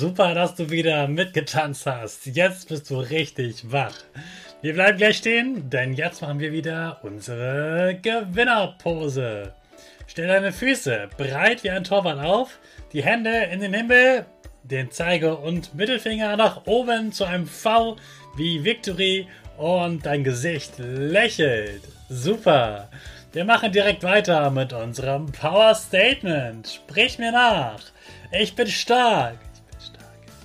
Super, dass du wieder mitgetanzt hast. Jetzt bist du richtig wach. Wir bleiben gleich stehen, denn jetzt machen wir wieder unsere Gewinnerpose. Stell deine Füße breit wie ein Torwart auf, die Hände in den Himmel, den Zeige- und Mittelfinger nach oben zu einem V wie Victory und dein Gesicht lächelt. Super. Wir machen direkt weiter mit unserem Power Statement. Sprich mir nach. Ich bin stark.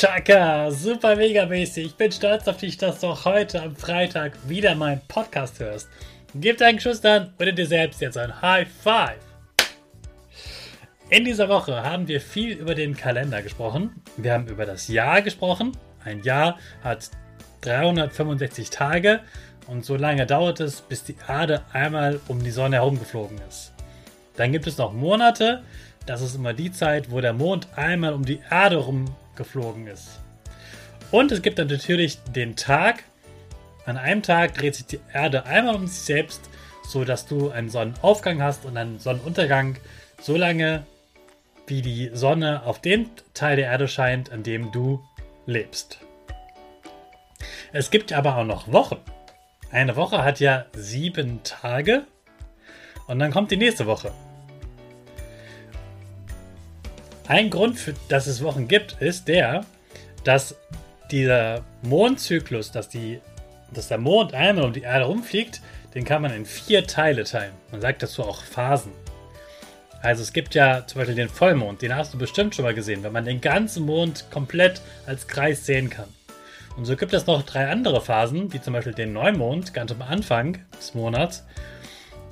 Chaka, super mega mäßig. Ich bin stolz auf dich, dass du heute am Freitag wieder meinen Podcast hörst. Gib deinen Geschwistern oder dir selbst jetzt ein High Five. In dieser Woche haben wir viel über den Kalender gesprochen. Wir haben über das Jahr gesprochen. Ein Jahr hat 365 Tage und so lange dauert es, bis die Erde einmal um die Sonne herumgeflogen ist. Dann gibt es noch Monate. Das ist immer die Zeit, wo der Mond einmal um die Erde herumgeflogen ist. Und es gibt dann natürlich den Tag, an einem Tag dreht sich die Erde einmal um sich selbst, so dass du einen Sonnenaufgang hast und einen Sonnenuntergang, so lange wie die Sonne auf dem Teil der Erde scheint, an dem du lebst. Es gibt aber auch noch Wochen. Eine Woche hat ja sieben Tage und dann kommt die nächste Woche. Ein Grund, für, dass es Wochen gibt, ist der, dass dieser Mondzyklus, dass die dass der Mond einmal um die Erde rumfliegt, den kann man in vier Teile teilen. Man sagt dazu auch Phasen. Also es gibt ja zum Beispiel den Vollmond, den hast du bestimmt schon mal gesehen, wenn man den ganzen Mond komplett als Kreis sehen kann. Und so gibt es noch drei andere Phasen, wie zum Beispiel den Neumond, ganz am Anfang des Monats.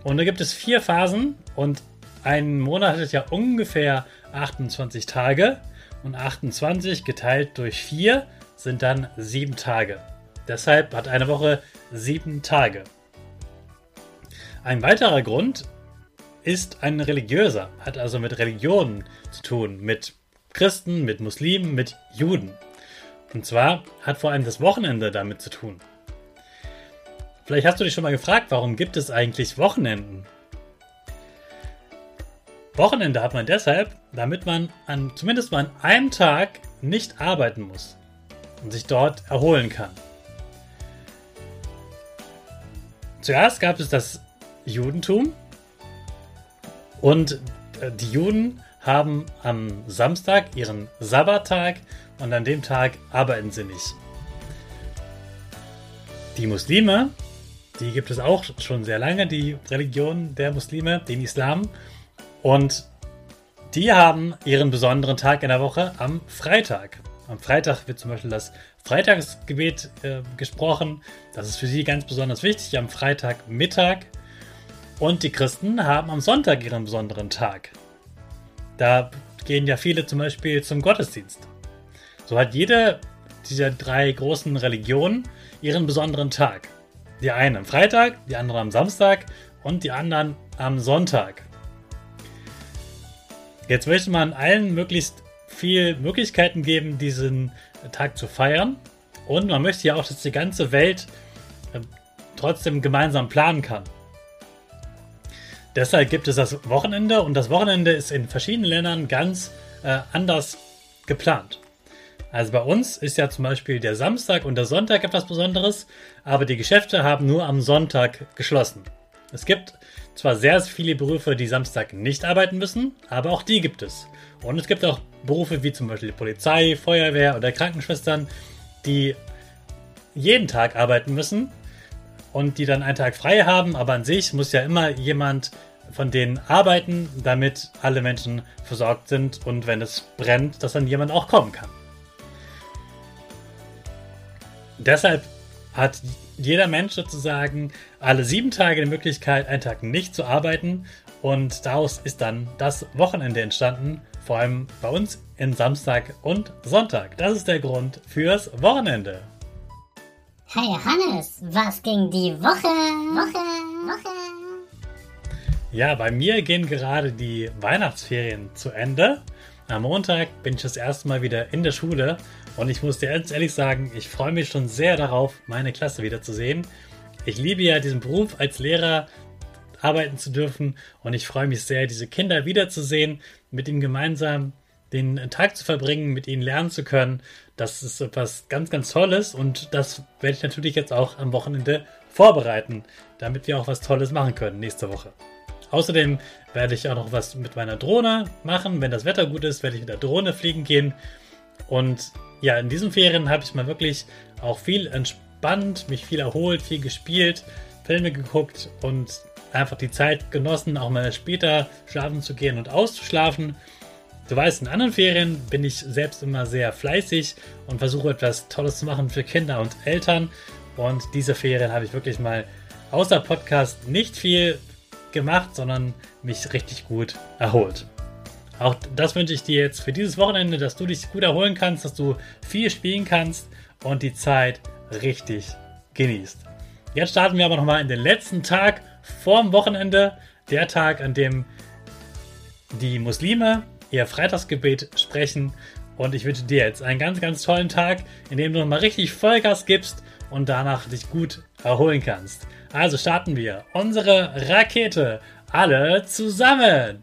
Und da gibt es vier Phasen und ein Monat hat ja ungefähr 28 Tage und 28 geteilt durch 4 sind dann 7 Tage. Deshalb hat eine Woche sieben Tage. Ein weiterer Grund ist ein religiöser, hat also mit Religionen zu tun, mit Christen, mit Muslimen, mit Juden. Und zwar hat vor allem das Wochenende damit zu tun. Vielleicht hast du dich schon mal gefragt, warum gibt es eigentlich Wochenenden? Wochenende hat man deshalb, damit man an, zumindest mal an einem Tag nicht arbeiten muss und sich dort erholen kann. Zuerst gab es das Judentum und äh, die Juden haben am Samstag ihren Sabbattag und an dem Tag arbeiten sie nicht. Die Muslime, die gibt es auch schon sehr lange, die Religion der Muslime, den Islam. Und die haben ihren besonderen Tag in der Woche am Freitag. Am Freitag wird zum Beispiel das Freitagsgebet äh, gesprochen. Das ist für sie ganz besonders wichtig am Freitagmittag. Und die Christen haben am Sonntag ihren besonderen Tag. Da gehen ja viele zum Beispiel zum Gottesdienst. So hat jede dieser drei großen Religionen ihren besonderen Tag. Die eine am Freitag, die andere am Samstag und die anderen am Sonntag. Jetzt möchte man allen möglichst viel Möglichkeiten geben, diesen Tag zu feiern. Und man möchte ja auch, dass die ganze Welt äh, trotzdem gemeinsam planen kann. Deshalb gibt es das Wochenende und das Wochenende ist in verschiedenen Ländern ganz äh, anders geplant. Also bei uns ist ja zum Beispiel der Samstag und der Sonntag etwas Besonderes, aber die Geschäfte haben nur am Sonntag geschlossen. Es gibt zwar sehr viele Berufe, die Samstag nicht arbeiten müssen, aber auch die gibt es. Und es gibt auch Berufe wie zum Beispiel Polizei, Feuerwehr oder Krankenschwestern, die jeden Tag arbeiten müssen und die dann einen Tag frei haben, aber an sich muss ja immer jemand von denen arbeiten, damit alle Menschen versorgt sind und wenn es brennt, dass dann jemand auch kommen kann. Deshalb hat jeder Mensch sozusagen alle sieben Tage die Möglichkeit, einen Tag nicht zu arbeiten. Und daraus ist dann das Wochenende entstanden, vor allem bei uns in Samstag und Sonntag. Das ist der Grund fürs Wochenende. Hey Hannes, was ging die Woche? Woche, Woche. Ja, bei mir gehen gerade die Weihnachtsferien zu Ende. Am Montag bin ich das erste Mal wieder in der Schule und ich muss dir ganz ehrlich sagen, ich freue mich schon sehr darauf, meine Klasse wiederzusehen. Ich liebe ja diesen Beruf als Lehrer arbeiten zu dürfen und ich freue mich sehr, diese Kinder wiederzusehen, mit ihnen gemeinsam den Tag zu verbringen, mit ihnen lernen zu können. Das ist etwas ganz, ganz Tolles und das werde ich natürlich jetzt auch am Wochenende vorbereiten, damit wir auch was Tolles machen können nächste Woche. Außerdem werde ich auch noch was mit meiner Drohne machen. Wenn das Wetter gut ist, werde ich mit der Drohne fliegen gehen. Und ja, in diesen Ferien habe ich mal wirklich auch viel entspannt, mich viel erholt, viel gespielt, Filme geguckt und einfach die Zeit genossen, auch mal später schlafen zu gehen und auszuschlafen. Du weißt, in anderen Ferien bin ich selbst immer sehr fleißig und versuche etwas Tolles zu machen für Kinder und Eltern. Und diese Ferien habe ich wirklich mal außer Podcast nicht viel gemacht, sondern mich richtig gut erholt. Auch das wünsche ich dir jetzt für dieses Wochenende, dass du dich gut erholen kannst, dass du viel spielen kannst und die Zeit richtig genießt. Jetzt starten wir aber nochmal in den letzten Tag vorm Wochenende, der Tag, an dem die Muslime ihr Freitagsgebet sprechen. Und ich wünsche dir jetzt einen ganz, ganz tollen Tag, in dem du nochmal richtig Vollgas gibst und danach dich gut erholen kannst. Also starten wir unsere Rakete alle zusammen.